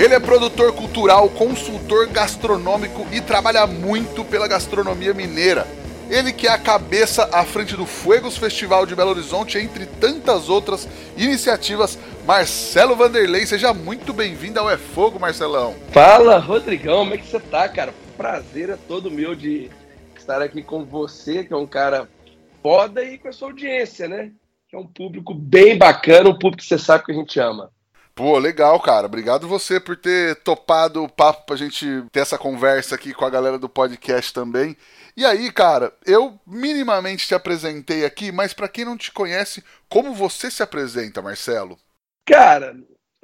Ele é produtor cultural, consultor gastronômico e trabalha muito pela gastronomia mineira. Ele que é a cabeça à frente do Fuegos Festival de Belo Horizonte, entre tantas outras iniciativas. Marcelo Vanderlei, seja muito bem-vindo ao É Fogo, Marcelão. Fala, Rodrigão, como é que você tá, cara? Prazer é todo meu de estar aqui com você, que é um cara foda, e com a sua audiência, né? Que é um público bem bacana, um público que você sabe que a gente ama. Pô, legal, cara. Obrigado você por ter topado o papo pra gente ter essa conversa aqui com a galera do podcast também. E aí, cara, eu minimamente te apresentei aqui, mas para quem não te conhece, como você se apresenta, Marcelo? Cara,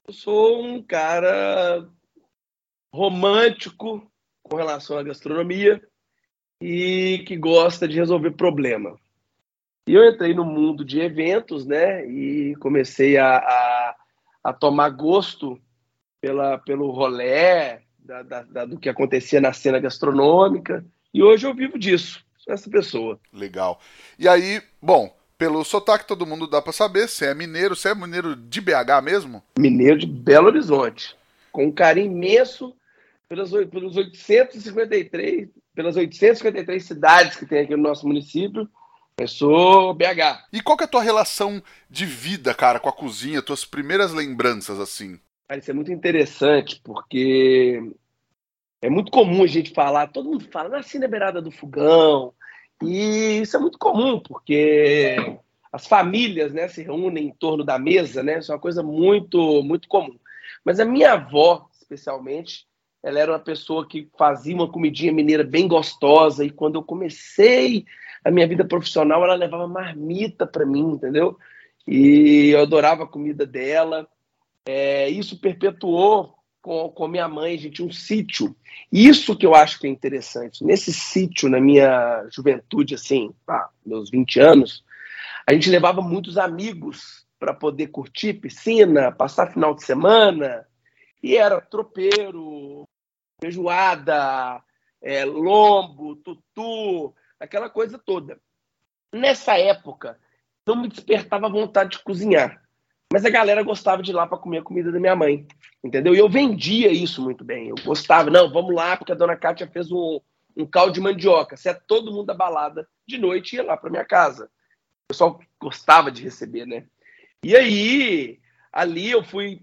eu sou um cara romântico com relação à gastronomia e que gosta de resolver problema. E eu entrei no mundo de eventos, né? E comecei a, a a tomar gosto pela, pelo rolé, da, da, da, do que acontecia na cena gastronômica. E hoje eu vivo disso, sou essa pessoa. Legal. E aí, bom, pelo sotaque todo mundo dá para saber, você é mineiro, você é mineiro de BH mesmo? Mineiro de Belo Horizonte, com um carinho imenso pelos, pelos 853, pelas 853 cidades que tem aqui no nosso município, eu sou BH. E qual que é a tua relação de vida, cara, com a cozinha, tuas primeiras lembranças, assim? Cara, isso é muito interessante, porque é muito comum a gente falar, todo mundo fala, nasci na beirada do fogão, e isso é muito comum, porque as famílias né, se reúnem em torno da mesa, né? Isso é uma coisa muito, muito comum. Mas a minha avó, especialmente, ela era uma pessoa que fazia uma comidinha mineira bem gostosa, e quando eu comecei a minha vida profissional, ela levava marmita para mim, entendeu? E eu adorava a comida dela. É, isso perpetuou com, com minha mãe, a gente tinha um sítio. Isso que eu acho que é interessante. Nesse sítio, na minha juventude, assim, meus 20 anos, a gente levava muitos amigos para poder curtir piscina, passar final de semana. E era tropeiro, feijoada, é, lombo, tutu, aquela coisa toda. Nessa época, não me despertava vontade de cozinhar. Mas a galera gostava de ir lá para comer a comida da minha mãe, entendeu? E eu vendia isso muito bem. Eu gostava, não, vamos lá, porque a dona Kátia fez um, um caldo de mandioca. Se é todo mundo da balada, de noite ia lá para minha casa. O pessoal gostava de receber, né? E aí, ali eu fui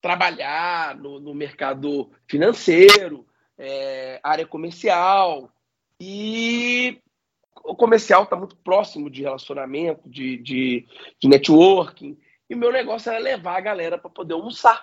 trabalhar no, no mercado financeiro, é, área comercial, e o comercial está muito próximo de relacionamento, de, de, de networking. E o meu negócio era levar a galera para poder almoçar.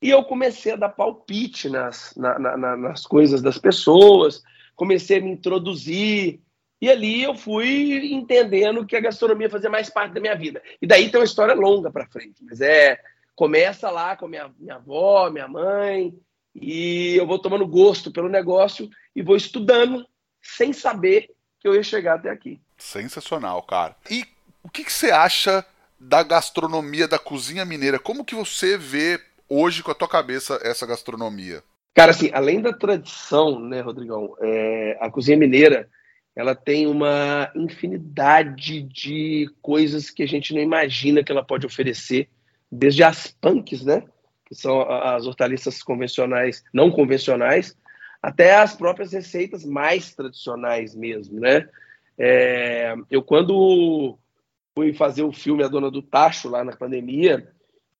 E eu comecei a dar palpite nas, na, na, nas coisas das pessoas, comecei a me introduzir. E ali eu fui entendendo que a gastronomia fazia mais parte da minha vida. E daí tem uma história longa para frente. Mas é. Começa lá com minha, minha avó, minha mãe, e eu vou tomando gosto pelo negócio e vou estudando sem saber que eu ia chegar até aqui. Sensacional, cara. E o que, que você acha da gastronomia da cozinha mineira? Como que você vê hoje com a tua cabeça essa gastronomia? Cara, assim, além da tradição, né, Rodrigão, é, a cozinha mineira ela tem uma infinidade de coisas que a gente não imagina que ela pode oferecer, desde as punks, né, que são as hortaliças convencionais, não convencionais, até as próprias receitas mais tradicionais mesmo, né? É, eu quando fui fazer o filme A Dona do Tacho lá na pandemia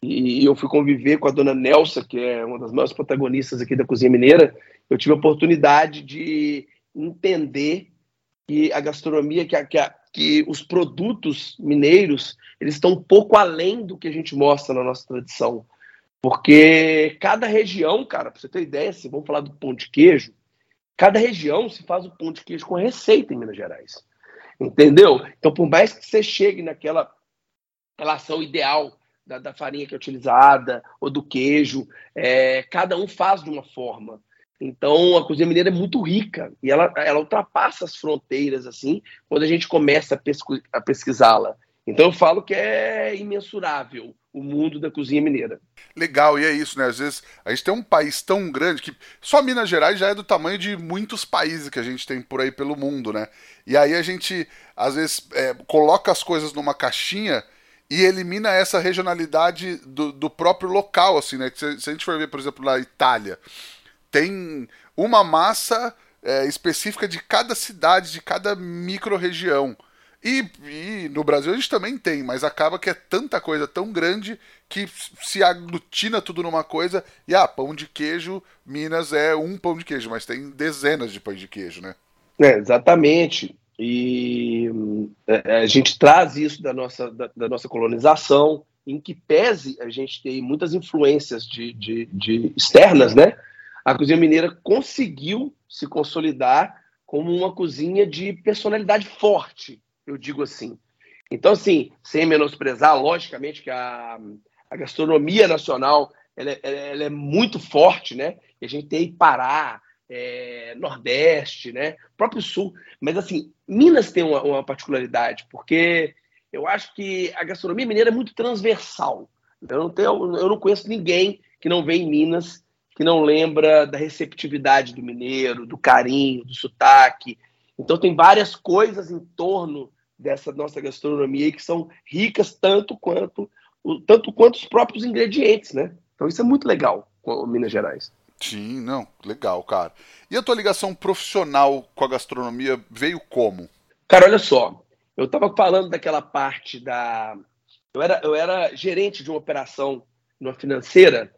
e eu fui conviver com a Dona Nelsa, que é uma das maiores protagonistas aqui da cozinha mineira, eu tive a oportunidade de entender que a gastronomia, que, a, que, a, que os produtos mineiros, eles estão um pouco além do que a gente mostra na nossa tradição. Porque cada região, cara, para você ter ideia, se vamos falar do pão de queijo, cada região se faz o pão de queijo com receita em Minas Gerais. Entendeu? Então, por mais que você chegue naquela relação ideal da, da farinha que é utilizada ou do queijo, é, cada um faz de uma forma. Então, a cozinha mineira é muito rica e ela, ela ultrapassa as fronteiras assim quando a gente começa a, pesqu a pesquisá-la. Então, eu falo que é imensurável o mundo da cozinha mineira. Legal, e é isso, né? Às vezes a gente tem um país tão grande que só Minas Gerais já é do tamanho de muitos países que a gente tem por aí pelo mundo, né? E aí a gente, às vezes, é, coloca as coisas numa caixinha e elimina essa regionalidade do, do próprio local, assim, né? Se, se, a gente for ver, por exemplo, na Itália, tem uma massa é, específica de cada cidade, de cada micro-região. E, e, no Brasil a gente também tem, mas acaba que é tanta coisa tão grande que se aglutina tudo numa coisa. E ah, pão de queijo, Minas é um pão de queijo, mas tem dezenas de pães de queijo, né? É, exatamente. E é, a gente traz isso da nossa, da, da, nossa colonização, em que pese a gente tem muitas influências de, de, de externas, né? A cozinha mineira conseguiu se consolidar como uma cozinha de personalidade forte eu digo assim. Então, assim, sem menosprezar, logicamente que a, a gastronomia nacional ela, é, ela, é muito forte, né? E a gente tem Pará, é, Nordeste, né? Próprio Sul. Mas, assim, Minas tem uma, uma, particularidade, porque eu acho que a gastronomia mineira é muito transversal. Eu não, tenho, eu não conheço ninguém que não vem em Minas que não lembra da receptividade do mineiro, do carinho, do sotaque. Então, tem várias coisas em torno dessa nossa gastronomia que são ricas tanto quanto tanto quanto os próprios ingredientes, né? Então isso é muito legal com Minas Gerais. Sim, não, legal, cara. E a tua ligação profissional com a gastronomia veio como? Cara, olha só, eu estava falando daquela parte da eu era eu era gerente de uma operação numa financeira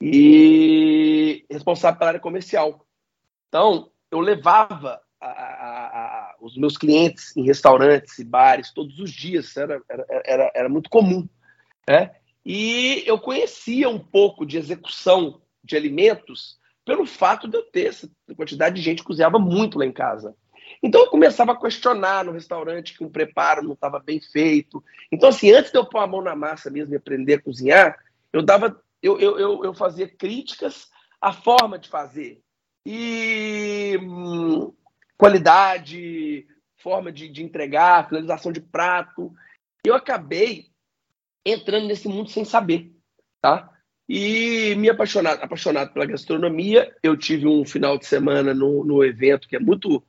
e responsável pela área comercial. Então, eu levava os meus clientes em restaurantes e bares todos os dias, era, era, era, era muito comum. Né? E eu conhecia um pouco de execução de alimentos pelo fato de eu ter essa quantidade de gente que cozinhava muito lá em casa. Então eu começava a questionar no restaurante que um preparo não estava bem feito. Então, assim, antes de eu pôr a mão na massa mesmo e aprender a cozinhar, eu dava, eu, eu, eu, eu fazia críticas à forma de fazer. E hum, qualidade, forma de, de entregar, finalização de prato. Eu acabei entrando nesse mundo sem saber, tá? E me apaixonado, apaixonado pela gastronomia. Eu tive um final de semana no, no evento que é muito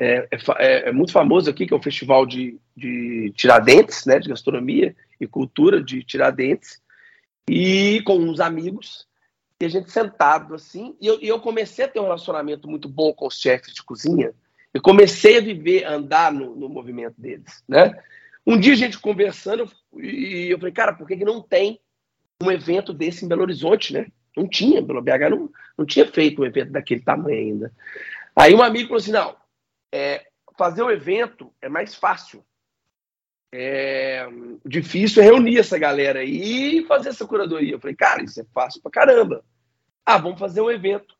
é, é, é, é, muito famoso aqui, que é o Festival de, de Tiradentes, né, de gastronomia e cultura de Tiradentes, e com uns amigos, e a gente sentado assim, e eu, e eu comecei a ter um relacionamento muito bom com os chefes de cozinha, eu comecei a viver, a andar no, no movimento deles, né? Um dia a gente conversando, e eu falei, cara, por que, que não tem um evento desse em Belo Horizonte, né? Não tinha, Belo BH não, não tinha feito um evento daquele tamanho ainda. Aí um amigo falou assim, não, é, fazer o evento é mais fácil. É, difícil é reunir essa galera e fazer essa curadoria. Eu falei, cara, isso é fácil pra caramba. Ah, vamos fazer um evento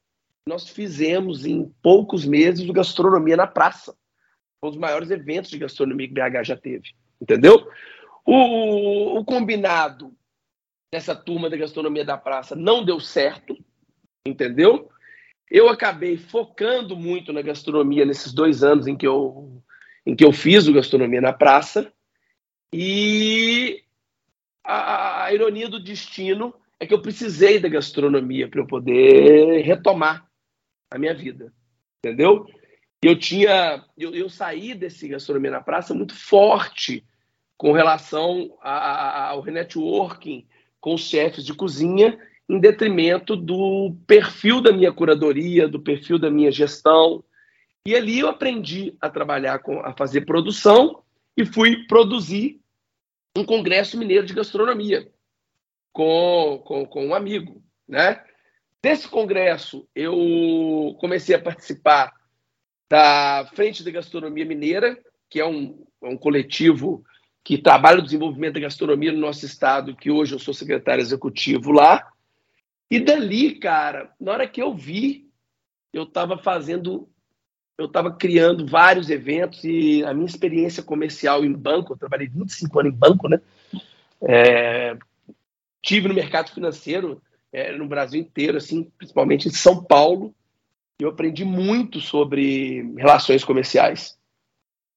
nós fizemos em poucos meses o Gastronomia na Praça. Um dos maiores eventos de gastronomia que BH já teve. Entendeu? O, o combinado dessa turma da gastronomia da praça não deu certo, entendeu? Eu acabei focando muito na gastronomia nesses dois anos em que eu, em que eu fiz o gastronomia na praça e a, a ironia do destino é que eu precisei da gastronomia para eu poder retomar a minha vida, entendeu? Eu tinha, eu, eu saí desse gastronomia na praça muito forte com relação a, a, ao networking com os chefes de cozinha, em detrimento do perfil da minha curadoria, do perfil da minha gestão. E ali eu aprendi a trabalhar com, a fazer produção e fui produzir um congresso mineiro de gastronomia com, com, com um amigo, né? Desse congresso, eu comecei a participar da Frente da Gastronomia Mineira, que é um, é um coletivo que trabalha o desenvolvimento da gastronomia no nosso estado, que hoje eu sou secretário executivo lá. E dali, cara, na hora que eu vi, eu estava fazendo, eu estava criando vários eventos e a minha experiência comercial em banco, eu trabalhei 25 anos em banco, né? É, tive no mercado financeiro é, no Brasil inteiro, assim, principalmente em São Paulo. Eu aprendi muito sobre relações comerciais.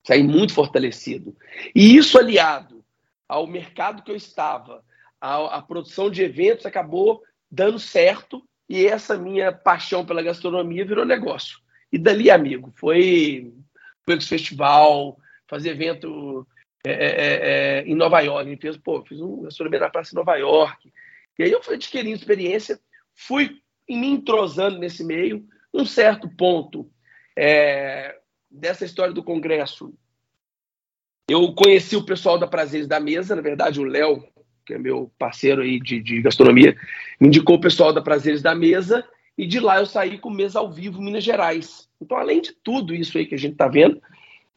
Saí muito fortalecido. E isso aliado ao mercado que eu estava, à, à produção de eventos, acabou dando certo e essa minha paixão pela gastronomia virou negócio. E dali, amigo, foi, esse festival, fazer evento é, é, é, é em Nova York. A fez, pô, fiz um gastronomia na praça em Nova York. E aí eu fui adquirindo experiência, fui me entrosando nesse meio. Um certo ponto é, dessa história do Congresso, eu conheci o pessoal da Prazeres da Mesa, na verdade, o Léo que é meu parceiro aí de, de gastronomia, me indicou o pessoal da Prazeres da Mesa, e de lá eu saí com Mesa ao Vivo Minas Gerais. Então, além de tudo isso aí que a gente está vendo,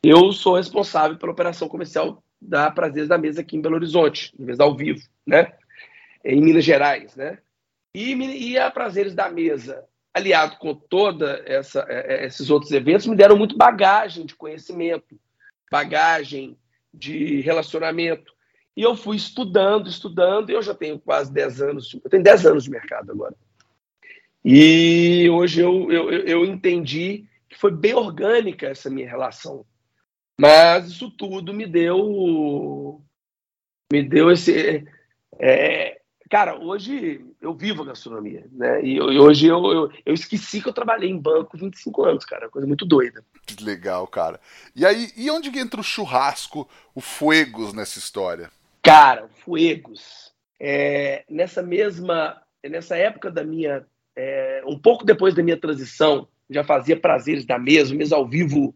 eu sou responsável pela operação comercial da Prazeres da Mesa aqui em Belo Horizonte, Mesa ao Vivo, né? Em Minas Gerais, né? E, e a Prazeres da Mesa, aliado com toda essa, é, é, esses outros eventos, me deram muito bagagem de conhecimento, bagagem de relacionamento. E eu fui estudando, estudando, e eu já tenho quase 10 anos, eu tenho 10 anos de mercado agora. E hoje eu, eu, eu entendi que foi bem orgânica essa minha relação. Mas isso tudo me deu. Me deu esse. É, cara, hoje eu vivo a gastronomia, né? E, hoje eu, eu, eu, esqueci que eu trabalhei em banco 25 anos, cara. Coisa muito doida. Legal, cara. E aí, e onde entra o churrasco, o Fuegos nessa história? Cara, Fuegos. É, nessa mesma, nessa época da minha, é, um pouco depois da minha transição, já fazia prazeres da mesa, mesa ao vivo.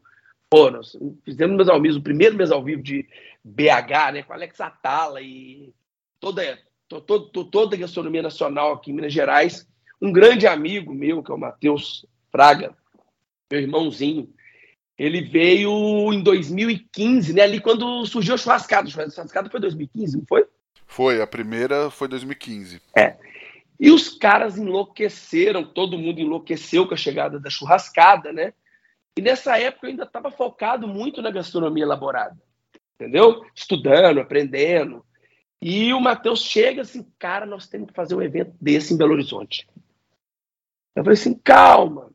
Pô, nós fizemos mesa ao vivo, o primeiro mesa ao vivo de BH, né, com Alex Atala e toda, toda, toda a gastronomia nacional aqui em Minas Gerais. Um grande amigo meu, que é o Matheus Fraga, meu irmãozinho, ele veio em 2015, né? Ali quando surgiu o churrascado. O churrascado foi 2015, não foi? Foi, a primeira foi 2015. É. E os caras enlouqueceram, todo mundo enlouqueceu com a chegada da churrascada, né? E nessa época eu ainda estava focado muito na gastronomia elaborada, entendeu? Estudando, aprendendo. E o Matheus chega assim, cara, nós temos que fazer um evento desse em Belo Horizonte. Eu falei assim, calma.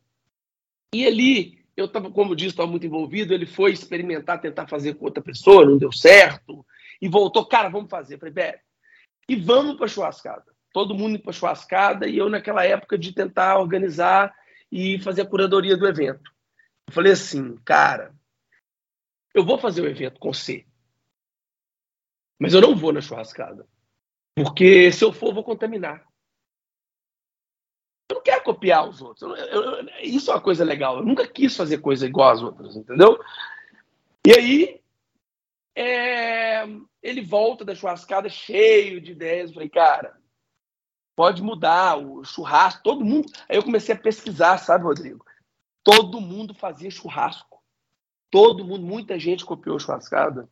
E ali eu estava, como disse, estava muito envolvido. Ele foi experimentar, tentar fazer com outra pessoa, não deu certo. E voltou, cara, vamos fazer. Eu falei, e vamos para churrascada. Todo mundo para churrascada. E eu, naquela época, de tentar organizar e fazer a curadoria do evento. Eu falei assim, cara, eu vou fazer o evento com você. Mas eu não vou na churrascada. Porque se eu for, vou contaminar eu não quero copiar os outros. Eu, eu, isso é uma coisa legal. Eu nunca quis fazer coisa igual às outras, entendeu? E aí, é, ele volta da churrascada cheio de ideias. Eu falei, cara, pode mudar o churrasco. Todo mundo. Aí eu comecei a pesquisar, sabe, Rodrigo? Todo mundo fazia churrasco. Todo mundo, muita gente copiou churrascada.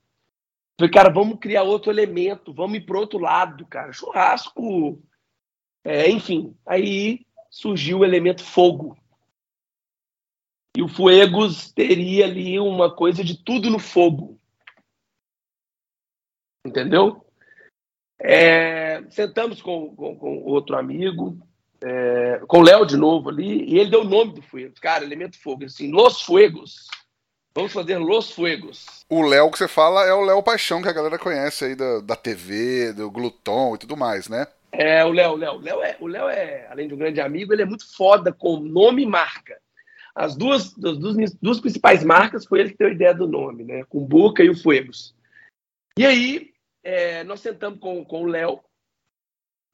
Falei, cara, vamos criar outro elemento, vamos ir para outro lado, cara. Churrasco. É, enfim, aí surgiu o elemento fogo. E o Fuegos teria ali uma coisa de tudo no fogo. Entendeu? É, sentamos com, com, com, outro amigo, é, com o Léo de novo ali, e ele deu o nome do Fuegos. Cara, elemento fogo. Assim, Los Fuegos. Vamos fazer Los Fuegos. O Léo que você fala é o Léo Paixão, que a galera conhece aí da, da TV, do Gluton e tudo mais, né? É, o Léo, Léo. Léo é, o Léo é, além de um grande amigo, ele é muito foda com nome e marca. As duas, as duas, duas principais marcas foi ele que deu a ideia do nome, né? Com Boca e o Fuegos. E aí, é, nós sentamos com, com o Léo.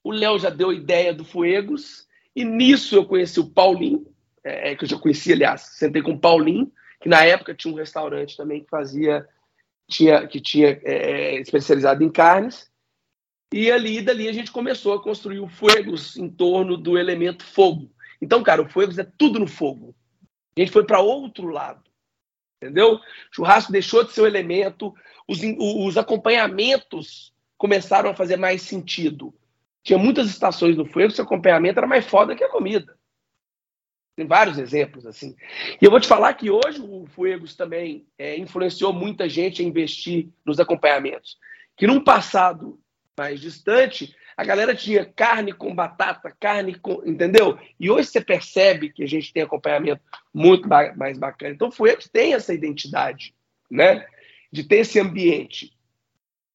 O Léo já deu a ideia do Fuegos. E nisso eu conheci o Paulinho, é, que eu já conheci, aliás, sentei com o Paulinho, que na época tinha um restaurante também que fazia, tinha, que tinha é, especializado em carnes. E ali, dali, a gente começou a construir o Fuegos em torno do elemento fogo. Então, cara, o Fuegos é tudo no fogo. A gente foi para outro lado. Entendeu? Churrasco deixou de ser o elemento, os, os acompanhamentos começaram a fazer mais sentido. Tinha muitas estações no Fuego o acompanhamento era mais foda que a comida. Tem vários exemplos assim. E eu vou te falar que hoje o Fuegos também é, influenciou muita gente a investir nos acompanhamentos. Que num passado mais distante, a galera tinha carne com batata, carne com. Entendeu? E hoje você percebe que a gente tem acompanhamento muito mais bacana. Então, o Fuegos tem essa identidade, né? De ter esse ambiente.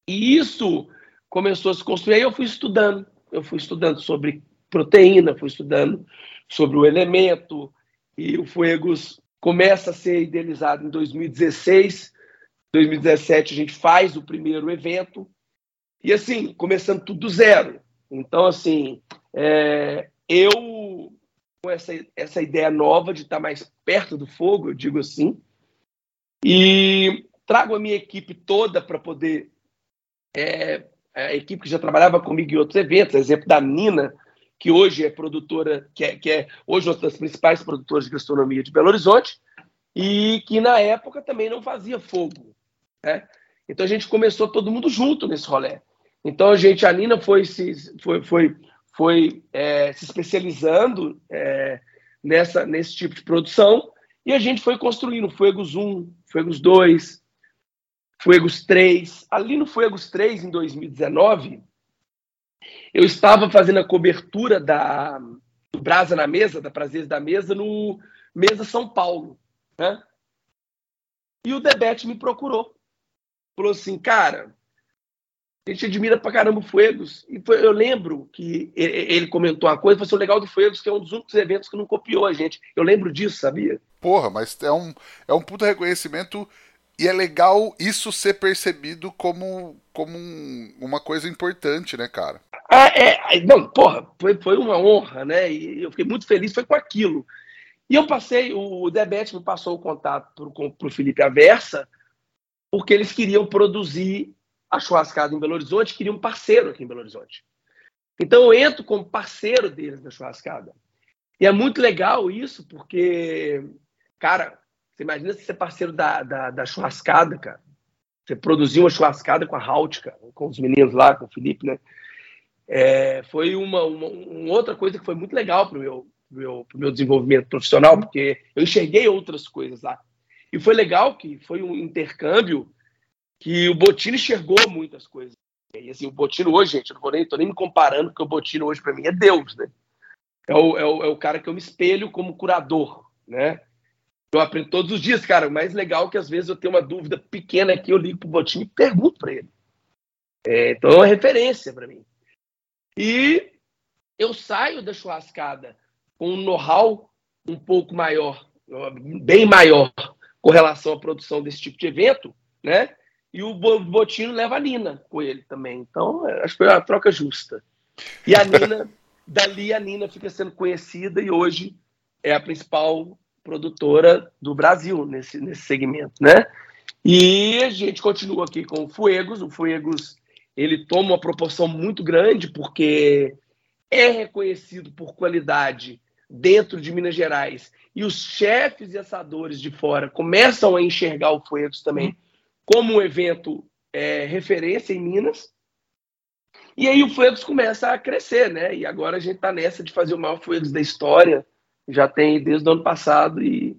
E isso começou a se construir. Aí eu fui estudando. Eu fui estudando sobre proteína, fui estudando sobre o elemento, e o Fuegos começa a ser idealizado em 2016. 2017 a gente faz o primeiro evento, e assim, começando tudo do zero. Então, assim, é, eu, com essa, essa ideia nova de estar mais perto do fogo, eu digo assim, e trago a minha equipe toda para poder. É, a equipe que já trabalhava comigo em outros eventos, exemplo da Nina, que hoje é produtora, que é, que é hoje uma das principais produtoras de gastronomia de Belo Horizonte, e que na época também não fazia fogo. Né? Então a gente começou todo mundo junto nesse rolê. Então a gente, a Nina foi se, foi, foi, foi é, se especializando é, nessa, nesse tipo de produção e a gente foi construindo Fuegos 1, Fuegos 2, Fuegos 3. Ali no Fuegos 3, em 2019, eu estava fazendo a cobertura da do Brasa na Mesa, da Prazeres da Mesa, no Mesa São Paulo. Né? E o Debete me procurou. Falou assim, cara, a gente admira pra caramba o Fuegos. E foi, eu lembro que ele comentou uma coisa, foi assim, o legal do Fuegos, que é um dos únicos eventos que não copiou a gente. Eu lembro disso, sabia? Porra, mas é um, é um puta reconhecimento e é legal isso ser percebido como, como um, uma coisa importante, né, cara? Ah, é, não, porra, foi, foi uma honra, né? E eu fiquei muito feliz, foi com aquilo. E eu passei, o Debete me passou o contato para o Felipe Aversa, porque eles queriam produzir a churrascada em Belo Horizonte, queriam um parceiro aqui em Belo Horizonte. Então eu entro como parceiro deles na churrascada. E é muito legal isso, porque, cara, você imagina se ser parceiro da, da, da churrascada, cara. Você produziu uma churrascada com a Halt, cara, com os meninos lá, com o Felipe, né? É, foi uma, uma, uma, outra coisa que foi muito legal para o meu, meu, meu desenvolvimento profissional, porque eu enxerguei outras coisas lá. E foi legal que foi um intercâmbio que o Botino enxergou muitas coisas. E assim, o Botino hoje, gente, eu não vou nem, nem me comparando, porque o Botino hoje para mim é Deus, né? É o, é, o, é o cara que eu me espelho como curador, né? Eu aprendo todos os dias, cara. O mais legal é que às vezes eu tenho uma dúvida pequena aqui, eu ligo pro Botinho e pergunto para ele. É, então é uma referência para mim. E eu saio da churrascada com um know-how um pouco maior, bem maior, com relação à produção desse tipo de evento, né? E o Botino leva a Nina com ele também. Então, acho que foi uma troca justa. E a Nina, dali a Nina fica sendo conhecida e hoje é a principal produtora do Brasil nesse, nesse segmento, né? E a gente continua aqui com o Fuegos. O Fuegos ele toma uma proporção muito grande porque é reconhecido por qualidade dentro de Minas Gerais e os chefes e assadores de fora começam a enxergar o Fuegos também como um evento é, referência em Minas. E aí o Fuegos começa a crescer, né? E agora a gente está nessa de fazer o maior Fuegos da história já tem desde o ano passado e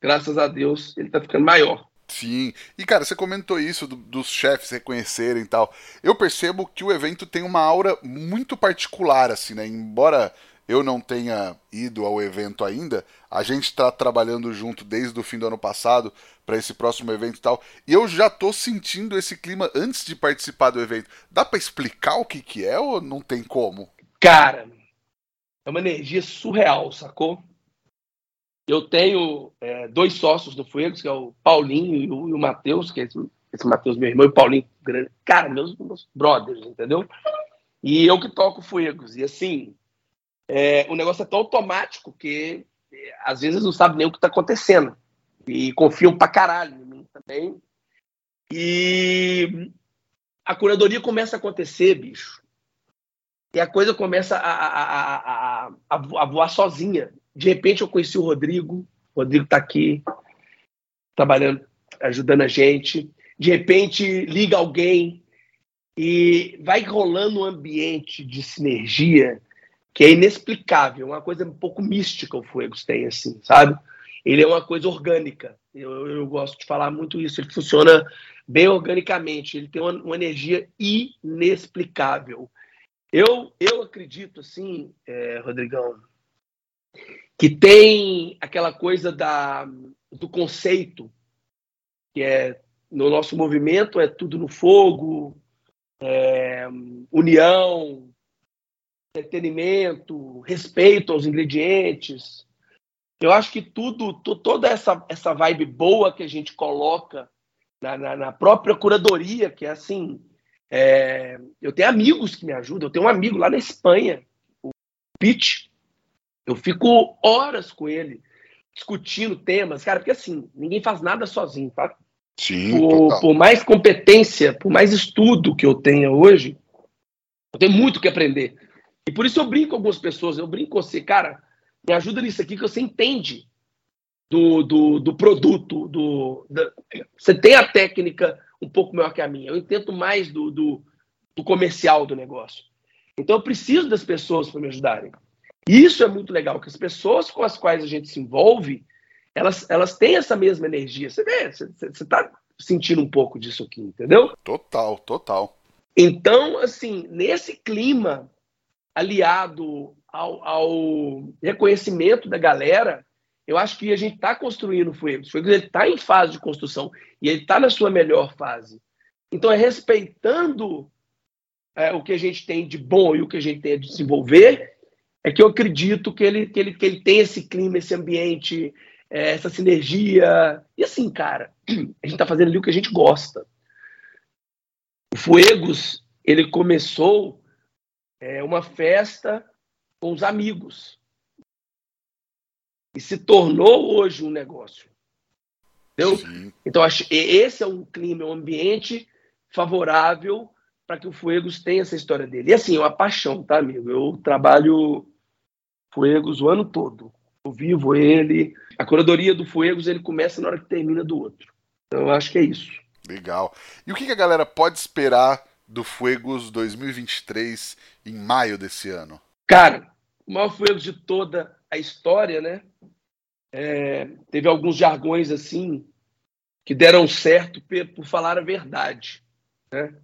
graças a Deus ele tá ficando maior. Sim. E cara, você comentou isso do, dos chefes reconhecerem e tal. Eu percebo que o evento tem uma aura muito particular, assim, né? Embora eu não tenha ido ao evento ainda, a gente está trabalhando junto desde o fim do ano passado para esse próximo evento e tal. E eu já tô sentindo esse clima antes de participar do evento. Dá para explicar o que, que é ou não tem como? Cara, é uma energia surreal, sacou? Eu tenho é, dois sócios do Fuegos, que é o Paulinho e o, o Matheus, que é esse, esse Matheus, meu irmão, e o Paulinho, grande, cara, meus, meus brothers, entendeu? E eu que toco Fuegos. E assim, é, o negócio é tão automático que é, às vezes não sabe nem o que está acontecendo. E confiam pra caralho em mim também. E a curadoria começa a acontecer, bicho e a coisa começa a, a, a, a, voar sozinha. De repente eu conheci o Rodrigo, o Rodrigo está aqui. trabalhando, ajudando a gente. De repente, liga alguém e vai rolando um ambiente de sinergia que é inexplicável, uma coisa um pouco mística o Fuegos tem, assim, sabe? Ele é uma coisa orgânica. Eu, eu gosto de falar muito isso. Ele funciona bem organicamente. Ele tem uma, uma energia inexplicável. Eu, eu acredito, assim, é, Rodrigão, que tem aquela coisa da, do conceito, que é no nosso movimento é tudo no fogo, é, união, entretenimento, respeito aos ingredientes. Eu acho que tudo, toda essa, essa vibe boa que a gente coloca na, na, na própria curadoria, que é assim, é, eu tenho amigos que me ajudam. Eu tenho um amigo lá na Espanha, o Pete. Eu fico horas com ele discutindo temas, cara, porque assim, ninguém faz nada sozinho, tá? Sim, por, por, mais competência, por mais estudo que eu tenha hoje, eu tenho muito que aprender. E por isso eu brinco com algumas pessoas, eu brinco com você, cara, me ajuda nisso aqui que você entende do, do, do produto, do, da, você tem a técnica um pouco maior que a minha, eu entendo mais do, do, do comercial do negócio. Então eu preciso das pessoas para me ajudarem. Isso é muito legal, que as pessoas com as quais a gente se envolve, elas, elas têm essa mesma energia. Você vê, você, você tá sentindo um pouco disso aqui, entendeu? Total, total. Então, assim, nesse clima aliado ao, ao reconhecimento da galera, eu acho que a gente está construindo o Fuegos. O Fuegos está em fase de construção e ele está na sua melhor fase. Então, é respeitando é, o que a gente tem de bom e o que a gente tem a desenvolver, é que eu acredito que ele, que ele, que ele tem esse clima, esse ambiente, é, essa sinergia. E assim, cara, a gente está fazendo ali o que a gente gosta. O Fuegos, ele começou é, uma festa com os amigos. E se tornou hoje um negócio. Entendeu? Sim. Então, acho, esse é um clima, um ambiente favorável para que o Fuegos tenha essa história dele. E assim, é uma paixão, tá, amigo? Eu trabalho Fuegos o ano todo. Eu vivo ele. A curadoria do Fuegos ele começa na hora que termina do outro. Então eu acho que é isso. Legal. E o que a galera pode esperar do Fuegos 2023 em maio desse ano? Cara, o maior Fuegos de toda a história, né? É, teve alguns jargões assim que deram certo por falar a verdade, né?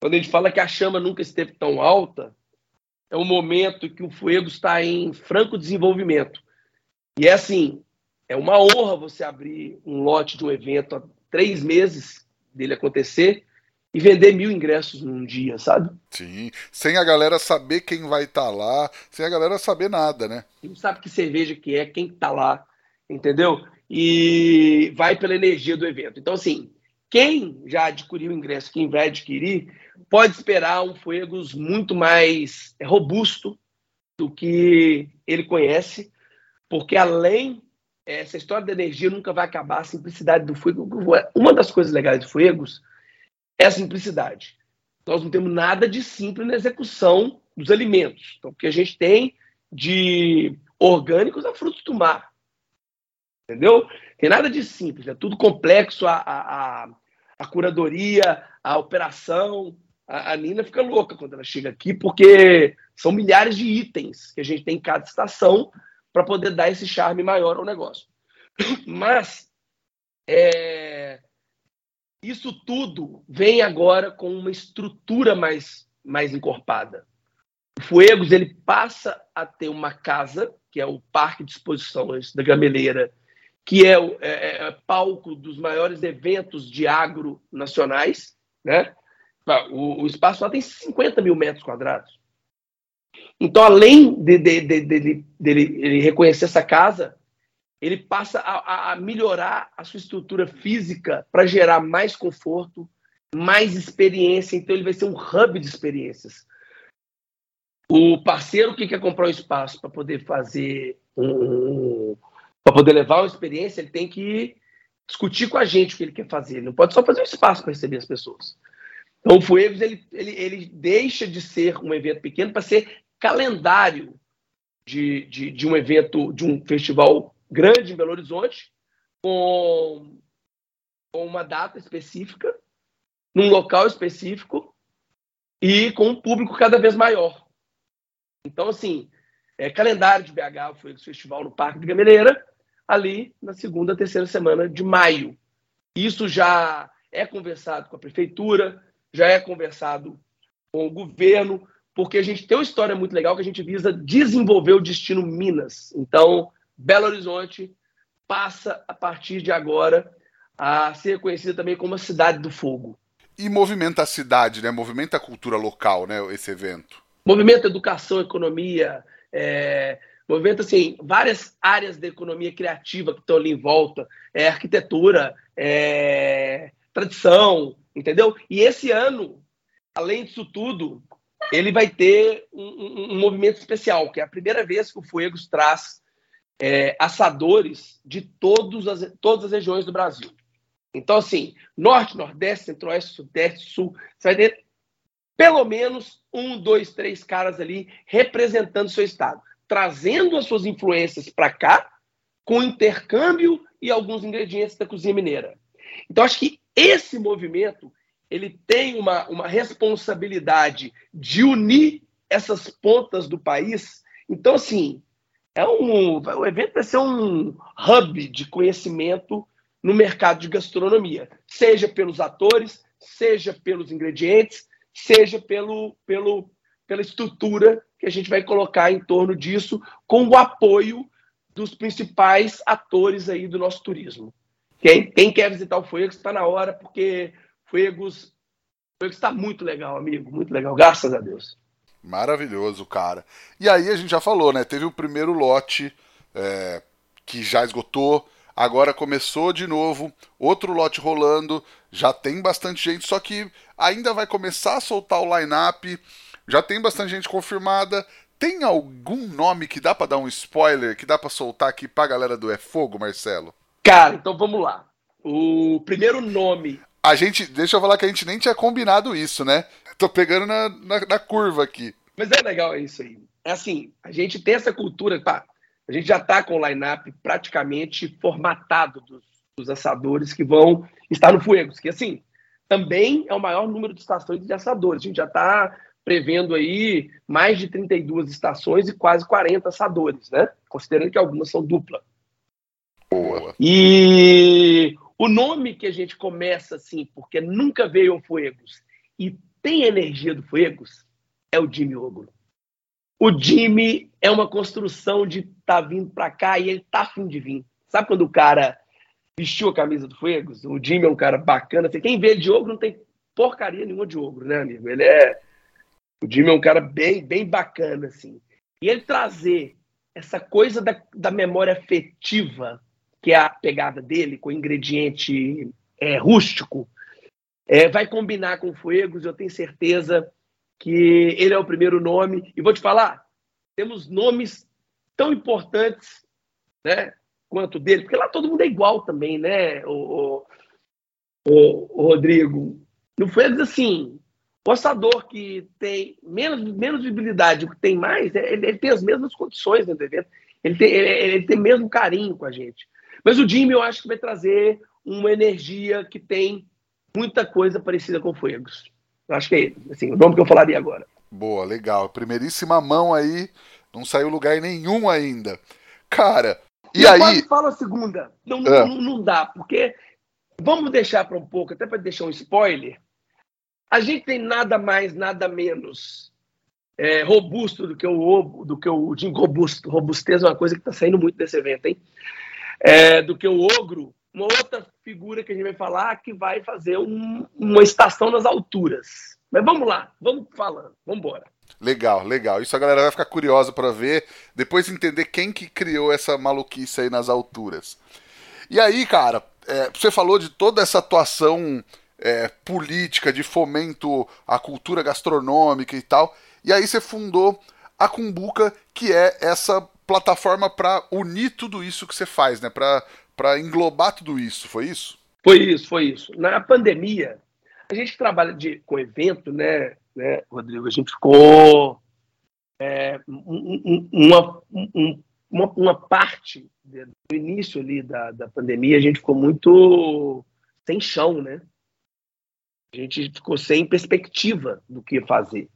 Quando a gente fala que a chama nunca esteve tão alta, é o momento que o Fuego está em franco desenvolvimento. E é assim, é uma honra você abrir um lote de um evento há três meses dele acontecer e vender mil ingressos num dia, sabe? Sim, sem a galera saber quem vai estar tá lá, sem a galera saber nada, né? Não sabe que cerveja que é, quem está lá, entendeu? E vai pela energia do evento. Então, assim, quem já adquiriu o ingresso, quem vai adquirir, pode esperar um Fuegos muito mais robusto do que ele conhece, porque além essa história da energia nunca vai acabar, a simplicidade do Fuegos. Uma das coisas legais do Fuegos é a simplicidade. Nós não temos nada de simples na execução dos alimentos. Então, o que a gente tem de orgânicos é frutos do mar. Entendeu? Tem nada de simples, é tudo complexo, a, a, a curadoria, a operação. A, a, Nina fica louca quando ela chega aqui, porque são milhares de itens que a gente tem em cada estação para poder dar esse charme maior ao negócio. Mas é, isso tudo vem agora com uma estrutura mais, mais encorpada. O Fuegos ele passa a ter uma casa, que é o Parque de Exposições da Gameleira, que é, é, é, é palco dos maiores eventos de agro nacionais. Né? O, o espaço lá tem 50 mil metros quadrados. Então, além de, de, de, de, de reconhecer essa casa, ele passa a, a melhorar a sua estrutura física para gerar mais conforto, mais experiência. Então, ele vai ser um hub de experiências. O parceiro que quer comprar um espaço para poder fazer um, para poder levar uma experiência, ele tem que discutir com a gente o que ele quer fazer. Ele não pode só fazer um espaço para receber as pessoas. Então, o Fuegos ele, ele, ele deixa de ser um evento pequeno para ser calendário de, de, de um evento, de um festival grande em Belo Horizonte, com, uma data específica, num local específico e com um público cada vez maior. Então, assim, é, calendário de BH foi o festival no Parque de Gameleira, ali na segunda, terceira semana de maio. Isso já é conversado com a prefeitura, já é conversado com o governo, porque a gente tem uma história muito legal que a gente visa desenvolver o destino Minas. Então, Belo Horizonte passa a partir de agora a ser reconhecida também como a cidade do fogo. E movimenta a cidade, né? Movimenta a cultura local, né? Esse evento. Movimenta educação, economia, é, movimenta assim várias áreas da economia criativa que estão ali em volta, é arquitetura, é, tradição, entendeu? E esse ano, além disso tudo, ele vai ter um, um, um movimento especial, que é a primeira vez que o Fuegos traz é, assadores de todos as, todas as regiões do Brasil. Então, assim, norte, nordeste, centro-oeste, sudeste, sul, você vai ter pelo menos um, dois, três caras ali representando seu estado, trazendo as suas influências para cá, com intercâmbio e alguns ingredientes da cozinha mineira. Então, acho que esse movimento ele tem uma, uma responsabilidade de unir essas pontas do país. Então, assim, é um, o evento vai ser um hub de conhecimento no mercado de gastronomia, seja pelos atores, seja pelos ingredientes, seja pelo, pelo, pela estrutura que a gente vai colocar em torno disso, com o apoio dos principais atores aí do nosso turismo. Quem, quem quer visitar o Fuegos está na hora, porque Fuegos está muito legal, amigo, muito legal, graças a Deus. Maravilhoso, cara. E aí a gente já falou, né? Teve o primeiro lote é, que já esgotou, agora começou de novo, outro lote rolando, já tem bastante gente, só que ainda vai começar a soltar o line-up, já tem bastante gente confirmada. Tem algum nome que dá para dar um spoiler, que dá para soltar aqui pra galera do É Fogo, Marcelo? Cara, então vamos lá. O primeiro nome a gente, deixa eu falar que a gente nem tinha combinado isso, né? Tô pegando na, na, na curva aqui. Mas é legal isso aí. É assim, a gente tem essa cultura, pá, a gente já tá com o line-up praticamente formatado dos, dos, assadores que vão estar no Fuegos, que assim, também é o maior número de estações de assadores. A gente já está prevendo aí mais de 32 estações e quase 40 assadores, né? Considerando que algumas são dupla. Boa. E o nome que a gente começa assim, porque nunca veio o Fuegos e tem energia do Fuegos, é o Jimmy Ogro. O Jimmy é uma construção de tá vindo para cá e ele tá afim de vir. Sabe quando o cara vestiu a camisa do Fuegos? O Jimmy é um cara bacana. Assim, quem vê de ogro não tem porcaria nenhuma de ogro, né, amigo? Ele é. O Jimmy é um cara bem, bem bacana, assim. E ele trazer essa coisa da, da memória afetiva que é a pegada dele, com ingrediente é, rústico, é, vai combinar com Fuegos. Eu tenho certeza que ele é o primeiro nome. E vou te falar, temos nomes tão importantes né, quanto dele, porque lá todo mundo é igual também, né, o, o, o Rodrigo? No Fuegos, assim, o assador que tem menos, menos visibilidade, o que tem mais, é, ele, ele tem as mesmas condições dentro do evento. Ele tem, ele, ele tem mesmo carinho com a gente. Mas o Jimmy eu acho que vai trazer uma energia que tem muita coisa parecida com Fuegos. Eu acho que é assim, o nome que eu falaria agora. Boa, legal. Primeiríssima mão aí, não saiu lugar nenhum ainda. Cara, e, e aí. Eu quase falo a segunda. Não, é. não, não dá, porque vamos deixar para um pouco, até para deixar um spoiler. A gente tem nada mais, nada menos é, robusto do que o do que o Jim robusto. Robustez é uma coisa que está saindo muito desse evento, hein? é, do que o ogro, uma outra figura que a gente vai falar que vai fazer um, uma estação nas alturas. Mas vamos lá, vamos falando, vamos embora. Legal, legal. Isso a galera vai ficar curiosa para ver, depois entender quem que criou essa maluquice aí nas alturas. E aí, cara, é, você falou de toda essa atuação é, política de fomento à cultura gastronômica e tal, e aí você fundou a Cumbuca, que é essa plataforma para unir tudo isso que você faz, né? Para englobar tudo isso, foi isso? Foi isso, foi isso. Na pandemia, a gente trabalha de, com evento, né, né, Rodrigo? A gente ficou é, um, uma, um, uma, uma parte do início ali da, da pandemia, a gente ficou muito sem chão, né? A gente ficou sem perspectiva do que fazer.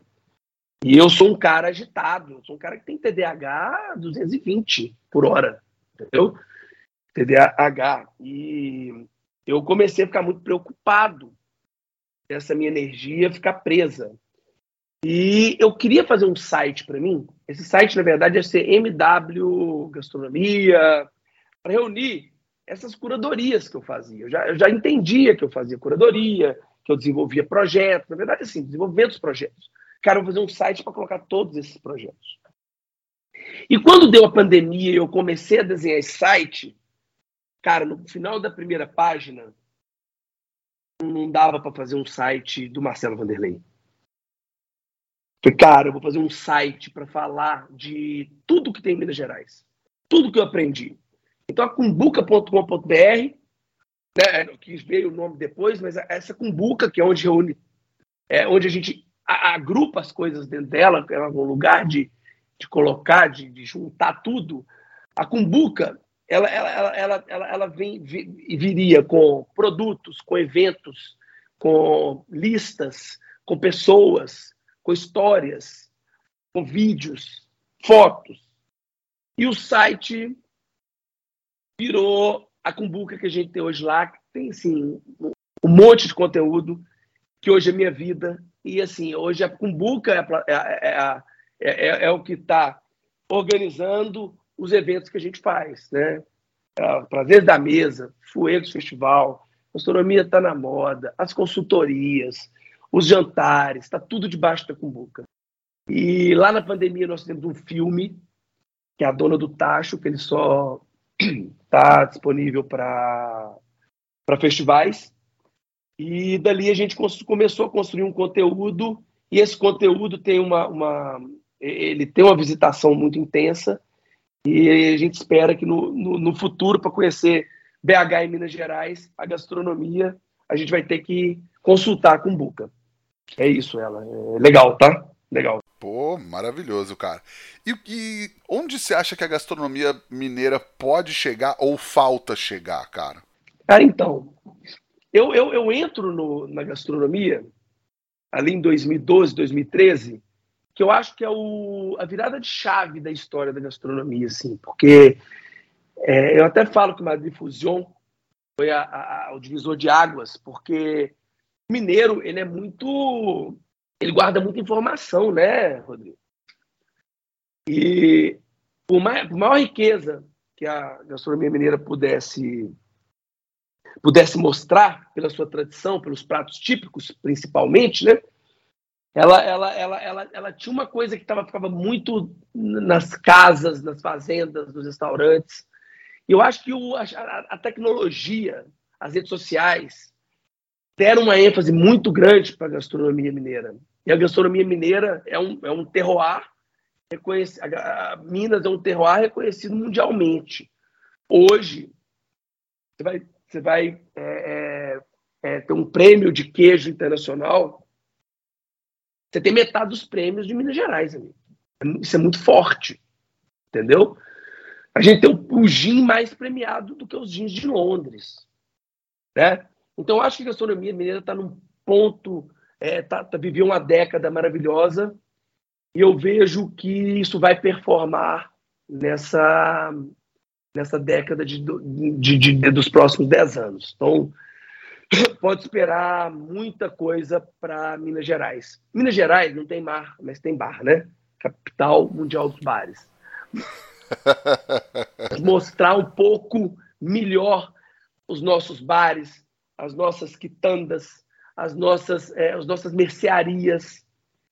E eu sou um cara agitado, eu sou um cara que tem TDAH 220 por hora, entendeu? TDAH. E eu comecei a ficar muito preocupado essa minha energia ficar presa. E eu queria fazer um site para mim. Esse site, na verdade, ia ser MW Gastronomia, para reunir essas curadorias que eu fazia. Eu já, eu já entendia que eu fazia curadoria, que eu desenvolvia projetos, na verdade, assim, desenvolvendo os projetos. Cara, vou fazer um site para colocar todos esses projetos. E quando deu a pandemia eu comecei a desenhar esse site, cara, no final da primeira página, não dava para fazer um site do Marcelo Vanderlei. Falei, cara, eu vou fazer um site para falar de tudo que tem em Minas Gerais. Tudo que eu aprendi. Então, a cumbuca.com.br, né, que veio o nome depois, mas essa cumbuca, que é onde reúne, é onde a gente agrupa as coisas dentro dela, é um lugar de, de colocar, de, de juntar tudo. A cumbuca ela, ela, ela, ela, ela, vem, viria com produtos, com eventos, com listas, com pessoas, com histórias, com vídeos, fotos. E o site virou a cumbuca que a gente tem hoje lá, que tem assim, um monte de conteúdo, que hoje é minha vida. E assim, hoje a cumbuca é, é, é, é, é o que está organizando os eventos que a gente faz, né? É, Prazer da Mesa, Fuegos Festival, gastronomia está na moda, as consultorias, os jantares, está tudo debaixo da cumbuca. E lá na pandemia nós temos um filme, que é a Dona do Tacho, que ele só está disponível para festivais. E dali a gente começou a construir um conteúdo, e esse conteúdo tem uma, uma ele tem uma visitação muito intensa, e a gente espera que no, no, no futuro, para conhecer BH e Minas Gerais, a gastronomia, a gente vai ter que consultar com Buca. É isso, ela. É legal, tá? Legal. Pô, maravilhoso, cara. E, e, onde você acha que a gastronomia mineira pode chegar ou falta chegar, cara? Cara, então, eu, eu, eu entro no, na gastronomia ali em 2012, 2013, que eu acho que é o, a virada de chave da história da gastronomia, assim, porque é, eu até falo que Madrid Fusion foi a, a, o divisor de águas, porque o mineiro ele é muito, ele guarda muita informação, né, Rodrigo? E por, mais, por maior riqueza que a gastronomia mineira pudesse pudesse mostrar pela sua tradição, pelos pratos típicos, principalmente, né? Ela, ela, ela, ela, ela tinha uma coisa que tava, ficava muito nas casas, nas fazendas, nos restaurantes. E eu acho que o, a, a tecnologia, as redes sociais, deram uma ênfase muito grande para a gastronomia mineira. E a gastronomia mineira é um, é um terroir, reconhecido, a, a Minas é um terroir reconhecido mundialmente. Hoje, você vai, você vai é, é, é ter um prêmio de queijo internacional você tem metade dos prêmios de Minas Gerais. Amigo. Isso é muito forte. Entendeu? A gente tem o, o gin mais premiado do que os gins de Londres. Né? Então, acho que a gastronomia mineira está num ponto, é, tá, tá, viveu uma década maravilhosa e eu vejo que isso vai performar nessa, nessa década de, de, de, de dos próximos dez anos. Então, pode esperar muita coisa para Minas Gerais. Minas Gerais não tem mar, mas tem bar, né? Capital mundial dos bares. Mostrar um pouco melhor os nossos bares, as nossas quitandas, as nossas, é, as nossas mercearias,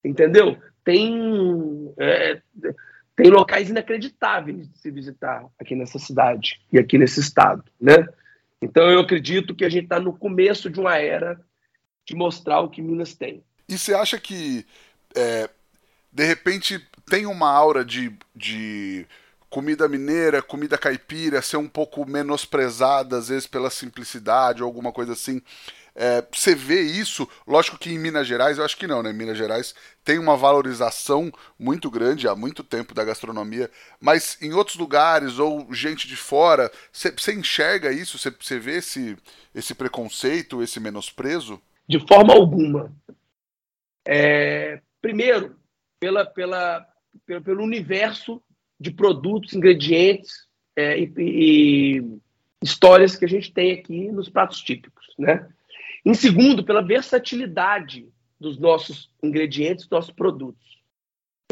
entendeu? Tem, é, tem locais inacreditáveis de se visitar aqui nessa cidade e aqui nesse estado, né? Então eu acredito que a gente está no começo de uma era de mostrar o que Minas tem. E você acha que é, de repente tem uma aura de, de comida mineira, comida caipira ser um pouco menosprezada às vezes pela simplicidade ou alguma coisa assim? É, você vê isso, lógico que em Minas Gerais, eu acho que não, né? Minas Gerais tem uma valorização muito grande há muito tempo da gastronomia, mas em outros lugares ou gente de fora, você enxerga isso? Você vê esse, esse preconceito, esse menosprezo? De forma alguma. É, primeiro, pela, pela, pelo, pelo universo de produtos, ingredientes é, e, e histórias que a gente tem aqui nos pratos típicos, né? Em segundo, pela versatilidade dos nossos ingredientes, dos nossos produtos.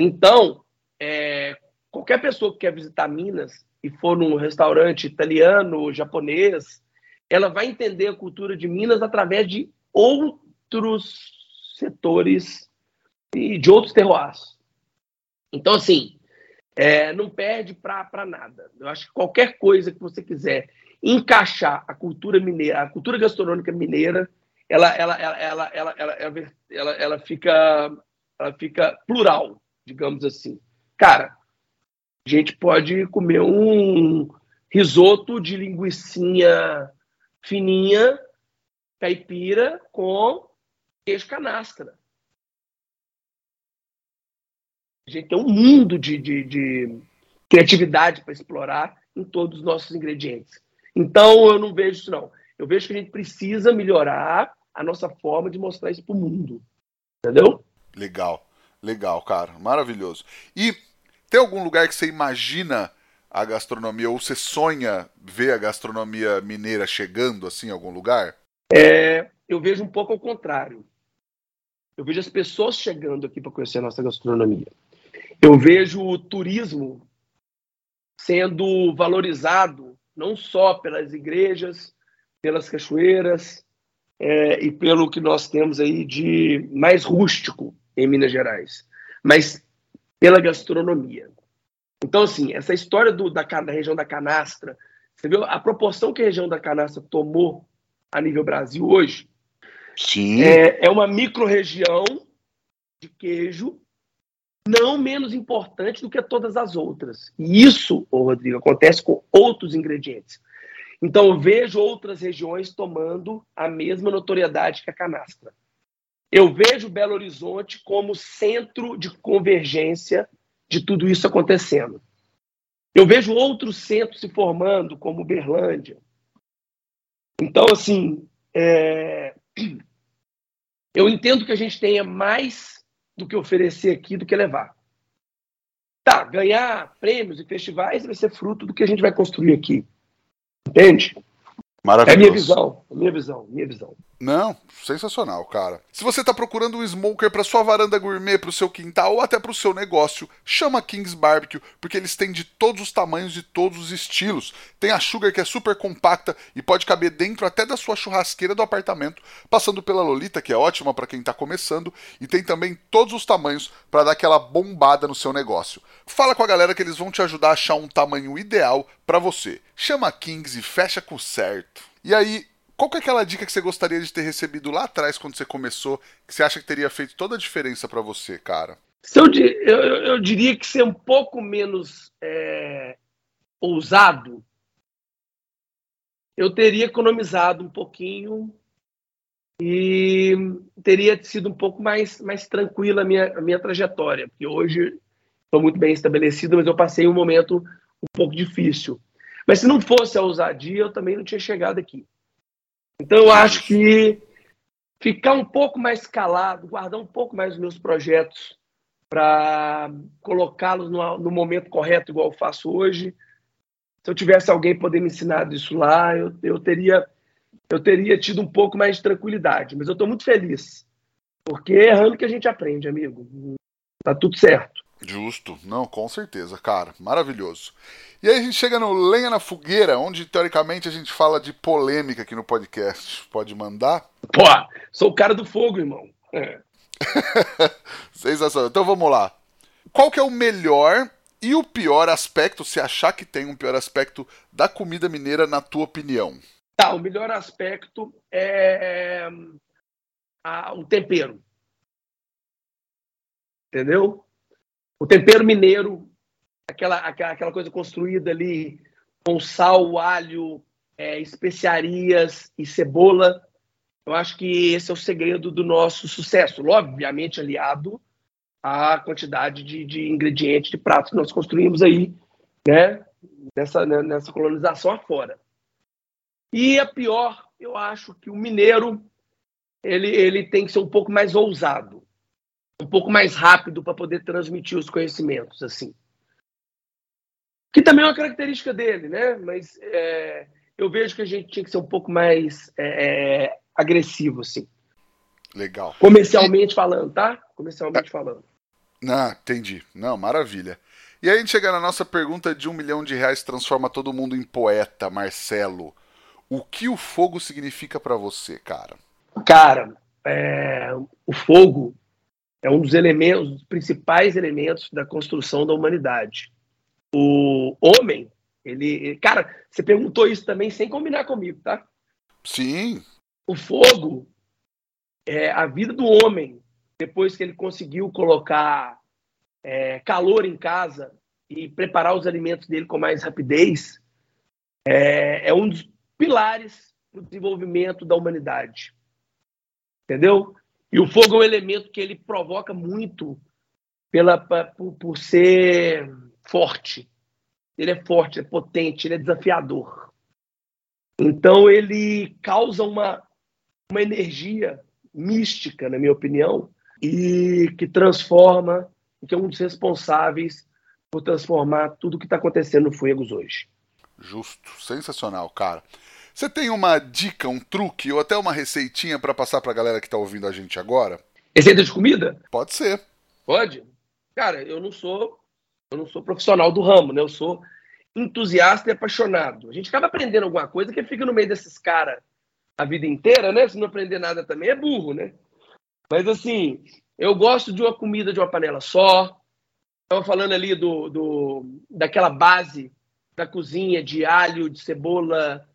Então, é, qualquer pessoa que quer visitar Minas e for num restaurante italiano, japonês, ela vai entender a cultura de Minas através de outros setores e de outros terroirs. Então, assim, é, não perde para nada. Eu acho que qualquer coisa que você quiser encaixar a cultura mineira, a cultura gastronômica mineira, ela, ela, ela, ela, ela, ela, ela, ela, fica, ela fica plural, digamos assim. Cara, a gente pode comer um risoto de linguiçinha fininha, caipira, com queijo canastra. A gente tem um mundo de, de, de criatividade para explorar em todos os nossos ingredientes. Então, eu não vejo isso, não. Eu vejo que a gente precisa melhorar a nossa forma de mostrar isso para o mundo. Entendeu? Legal, legal, cara. Maravilhoso. E tem algum lugar que você imagina a gastronomia, ou você sonha ver a gastronomia mineira chegando assim em algum lugar? É, eu vejo um pouco ao contrário. Eu vejo as pessoas chegando aqui para conhecer a nossa gastronomia. Eu vejo o turismo sendo valorizado não só pelas igrejas, pelas cachoeiras é, e pelo que nós temos aí de mais rústico em Minas Gerais, mas pela gastronomia. Então, assim, essa história do, da, da região da canastra, você viu a proporção que a região da canastra tomou a nível Brasil hoje? Sim. É, é uma micro-região de queijo não menos importante do que todas as outras. E isso, ô Rodrigo, acontece com outros ingredientes. Então, eu vejo outras regiões tomando a mesma notoriedade que a canastra. Eu vejo Belo Horizonte como centro de convergência de tudo isso acontecendo. Eu vejo outros centros se formando, como Berlândia. Então, assim, é... eu entendo que a gente tenha mais do que oferecer aqui do que levar. Tá, ganhar prêmios e festivais vai ser fruto do que a gente vai construir aqui. Entende? Maravilhoso. É a minha visão, a minha visão, minha visão. Não, sensacional, cara. Se você está procurando um smoker para sua varanda gourmet, para o seu quintal ou até para o seu negócio, chama Kings Barbecue, porque eles têm de todos os tamanhos e todos os estilos. Tem a Sugar que é super compacta e pode caber dentro até da sua churrasqueira do apartamento, passando pela Lolita, que é ótima para quem está começando, e tem também todos os tamanhos para dar aquela bombada no seu negócio. Fala com a galera que eles vão te ajudar a achar um tamanho ideal para você. Chama Kings e fecha com certo. E aí, qual que é aquela dica que você gostaria de ter recebido lá atrás quando você começou, que você acha que teria feito toda a diferença para você, cara? Eu, eu, eu, diria que ser um pouco menos é, ousado, eu teria economizado um pouquinho e teria sido um pouco mais, mais tranquila a minha, a minha trajetória, porque hoje estou muito bem estabelecido, mas eu passei um momento um pouco difícil. Mas se não fosse a ousadia, eu também não tinha chegado aqui. Então eu acho que ficar um pouco mais calado, guardar um pouco mais os meus projetos para colocá-los no, no, momento correto, igual eu faço hoje. Se eu tivesse alguém poder me ensinar isso lá, eu, eu teria eu teria tido um pouco mais de tranquilidade. Mas eu estou muito feliz, porque é errando que a gente aprende, amigo. Tá tudo certo. Justo, não, com certeza, cara, maravilhoso. E aí a gente chega no Lenha na Fogueira, onde teoricamente a gente fala de polêmica aqui no podcast. Pode mandar? Pô, sou o cara do fogo, irmão. É. Sensacional. Então vamos lá. Qual que é o melhor e o pior aspecto, se achar que tem um pior aspecto da comida mineira, na tua opinião? Tá, o melhor aspecto é a, o tempero. Entendeu? O tempero mineiro, aquela, aquela, aquela coisa construída ali com sal, alho, é, especiarias e cebola. Eu acho que esse é o segredo do nosso sucesso, obviamente aliado à quantidade de, de ingredientes, de pratos que nós construímos aí, né, nessa, né, nessa colonização afora. E a pior, eu acho que o mineiro ele, ele tem que ser um pouco mais ousado, um pouco mais rápido para poder transmitir os conhecimentos, assim. Que também é uma característica dele, né? Mas é, eu vejo que a gente tinha que ser um pouco mais é, é agressivo, assim. Legal. Comercialmente e... falando, tá? Comercialmente falando. Ah, entendi. Não, maravilha. E aí a gente chega na nossa pergunta de um milhão de reais transforma todo mundo em poeta, Marcelo. O que o fogo significa para você, cara? Cara, é, o fogo é um dos elementos, dos principais elementos da construção da humanidade. O homem, ele, cara, você perguntou isso também sem combinar comigo, tá? Sim. O fogo é a vida do homem depois que ele conseguiu colocar é, calor em casa e preparar os alimentos dele com mais rapidez, é, é um dos pilares do desenvolvimento da humanidade. Entendeu? E o fogo é um elemento que ele provoca muito pela, por, por ser forte. Ele é forte, é potente, ele é desafiador. Então ele causa uma, uma energia mística, na minha opinião, e que transforma, que é um dos responsáveis por transformar tudo o que está acontecendo no Fuegos hoje. Justo, sensacional, cara. Você tem uma dica, um truque ou até uma receitinha para passar para a galera que está ouvindo a gente agora? Receita de comida? Pode ser. Pode? Cara, eu não sou eu não sou profissional do ramo, né? Eu sou entusiasta e apaixonado. A gente acaba aprendendo alguma coisa que fica no meio desses caras a vida inteira, né? Se não aprender nada também é burro, né? Mas assim, eu gosto de uma comida de uma panela só. Estava falando ali do, do, daquela base da cozinha de alho, de cebola,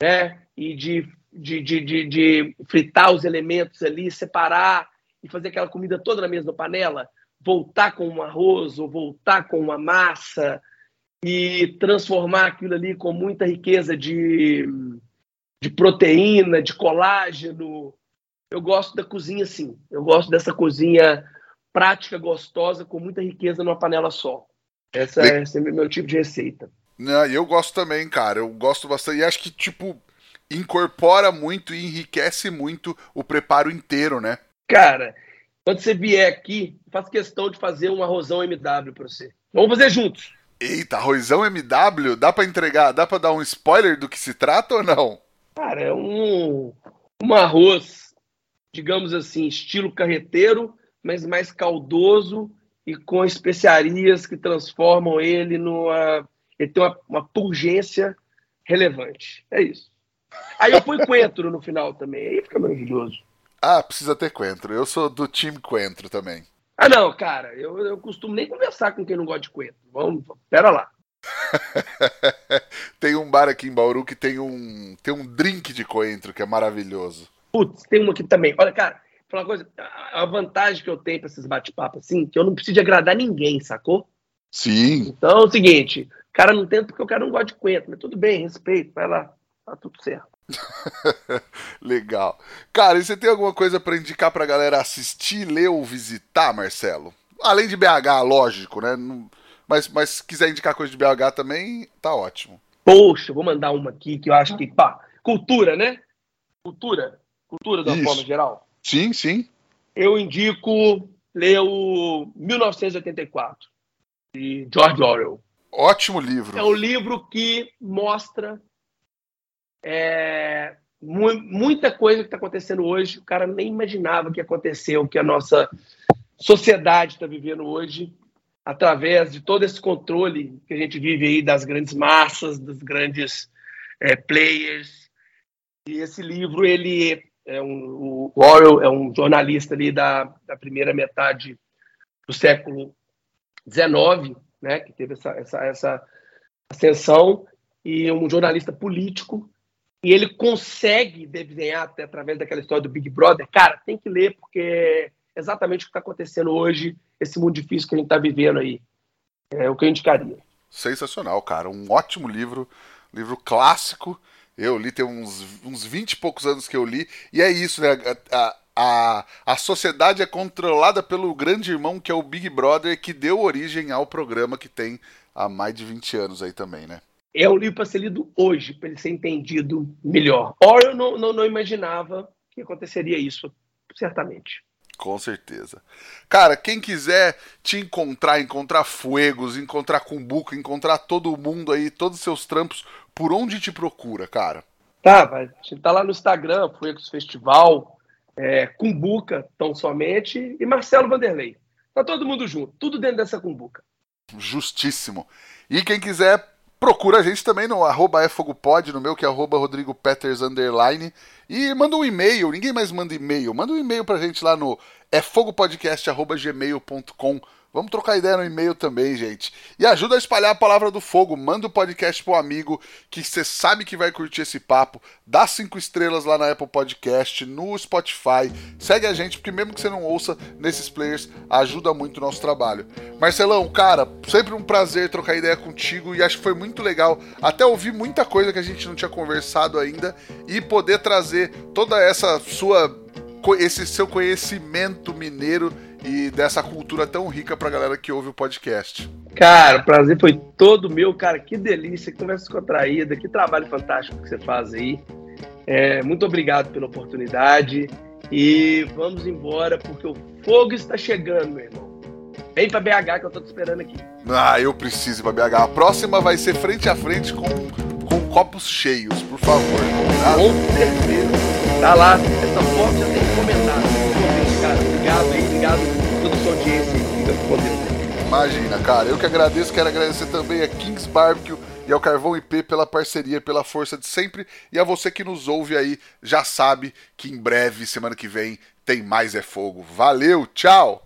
né? E de, de, de, de, de fritar os elementos ali, separar e fazer aquela comida toda na mesma panela. Voltar com um arroz ou voltar com uma massa e transformar aquilo ali com muita riqueza de, de proteína, de colágeno. Eu gosto da cozinha assim. Eu gosto dessa cozinha prática, gostosa, com muita riqueza numa panela só. Essa é, esse é meu tipo de receita. Não, eu gosto também, cara. Eu gosto bastante. E acho que, tipo, incorpora muito e enriquece muito o preparo inteiro, né? Cara, quando você vier aqui, faço questão de fazer um arrozão MW pra você. Vamos fazer juntos. Eita, arrozão MW? Dá para entregar, dá para dar um spoiler do que se trata ou não? Cara, é um, um arroz, digamos assim, estilo carreteiro, mas mais caldoso e com especiarias que transformam ele numa. Ele tem uma, uma pungência relevante. É isso. Aí eu fui coentro no final também, aí fica maravilhoso. Ah, precisa ter coentro. Eu sou do time coentro também. Ah, não, cara, eu, eu costumo nem conversar com quem não gosta de coentro. Vamos, pera lá. tem um bar aqui em Bauru que tem um, tem um drink de coentro que é maravilhoso. Putz, tem um aqui também. Olha, cara, falar uma coisa, a vantagem que eu tenho para esses bate-papos assim, que eu não preciso de agradar ninguém, sacou? Sim. Então é o seguinte, cara não tenta porque o cara não gosta de coentro, mas tudo bem, respeito, vai lá, tá tudo certo. Legal. Cara, e você tem alguma coisa para indicar pra galera assistir, ler ou visitar, Marcelo? Além de BH, lógico, né? Mas, mas se quiser indicar coisa de BH também, tá ótimo. Poxa, vou mandar uma aqui que eu acho que, pá, cultura, né? Cultura. Cultura Isso. forma geral. Sim, sim. Eu indico ler o 1984, de George Orwell. Ótimo livro. É um livro que mostra é, muita coisa que está acontecendo hoje, o cara nem imaginava que aconteceu, que a nossa sociedade está vivendo hoje, através de todo esse controle que a gente vive aí das grandes massas, dos grandes é, players. E esse livro, ele é um, o Orwell é um jornalista ali da, da primeira metade do século XIX, né, que teve essa, essa, essa ascensão, e um jornalista político e ele consegue desenhar até através daquela história do Big Brother. Cara, tem que ler, porque é exatamente o que está acontecendo hoje, esse mundo difícil que a gente está vivendo aí. É o que eu indicaria. Sensacional, cara. Um ótimo livro, livro clássico. Eu li tem uns, uns 20 e poucos anos que eu li, e é isso, né? A, a, a sociedade é controlada pelo grande irmão que é o Big Brother, que deu origem ao programa que tem há mais de 20 anos aí também, né? É um livro para ser lido hoje, para ele ser entendido melhor. Ora, eu não, não, não imaginava que aconteceria isso, certamente. Com certeza. Cara, quem quiser te encontrar, encontrar Fuegos, encontrar Cumbuca, encontrar todo mundo aí, todos os seus trampos, por onde te procura, cara? Tá, a gente tá lá no Instagram, Fuegos Festival, é, Cumbuca, tão somente, e Marcelo Vanderlei. Tá todo mundo junto, tudo dentro dessa Cumbuca. Justíssimo. E quem quiser Procura a gente também no arroba efogopod, no meu que é arroba Rodrigo Peters underline. E manda um e-mail, ninguém mais manda e-mail. Manda um e-mail pra gente lá no efogopodcast.gmail.com Vamos trocar ideia no e-mail também, gente. E ajuda a espalhar a palavra do fogo. Manda o podcast pro amigo que você sabe que vai curtir esse papo. Dá cinco estrelas lá na Apple Podcast, no Spotify. Segue a gente, porque mesmo que você não ouça nesses players, ajuda muito o nosso trabalho. Marcelão, cara, sempre um prazer trocar ideia contigo e acho que foi muito legal até ouvir muita coisa que a gente não tinha conversado ainda e poder trazer toda essa sua esse seu conhecimento mineiro e dessa cultura tão rica pra galera que ouve o podcast. Cara, o prazer foi todo meu, cara. Que delícia, que conversa descontraída, que trabalho fantástico que você faz aí. É, muito obrigado pela oportunidade e vamos embora porque o fogo está chegando, meu irmão. Vem pra BH que eu tô te esperando aqui. Ah, eu preciso ir pra BH. A próxima vai ser frente a frente com, com copos cheios, por favor. Tá? Com certeza. Tá lá, essa foto já tem comentado cara. Obrigado aí, Imagina, cara. Eu que agradeço, quero agradecer também a Kings Barbecue e ao Carvão IP pela parceria, pela força de sempre. E a você que nos ouve aí, já sabe que em breve, semana que vem, tem mais É Fogo. Valeu, tchau!